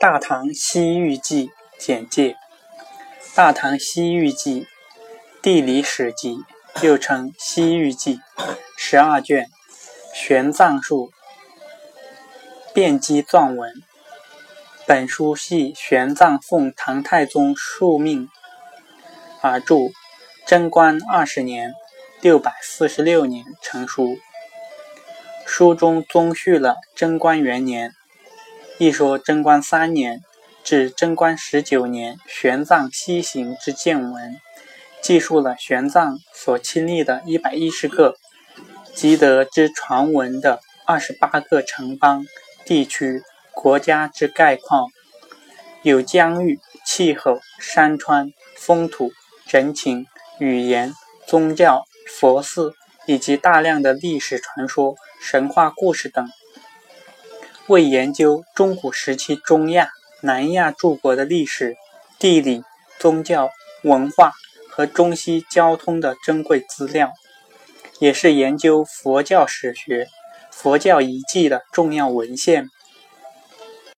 大唐西域记简介：大唐西域记，地理史籍，又称西域记，十二卷，玄奘述，遍基篆文。本书系玄奘奉唐太宗敕命而著，贞观二十年（六百四十六年）成书。书中综叙了贞观元年，一说贞观三年至贞观十九年玄奘西行之见闻，记述了玄奘所亲历的一百一十个积德之传闻的二十八个城邦、地区、国家之概况。有疆域、气候、山川、风土、人情、语言、宗教、佛寺，以及大量的历史传说、神话故事等，为研究中古时期中亚、南亚诸国的历史、地理、宗教、文化和中西交通的珍贵资料，也是研究佛教史学、佛教遗迹的重要文献。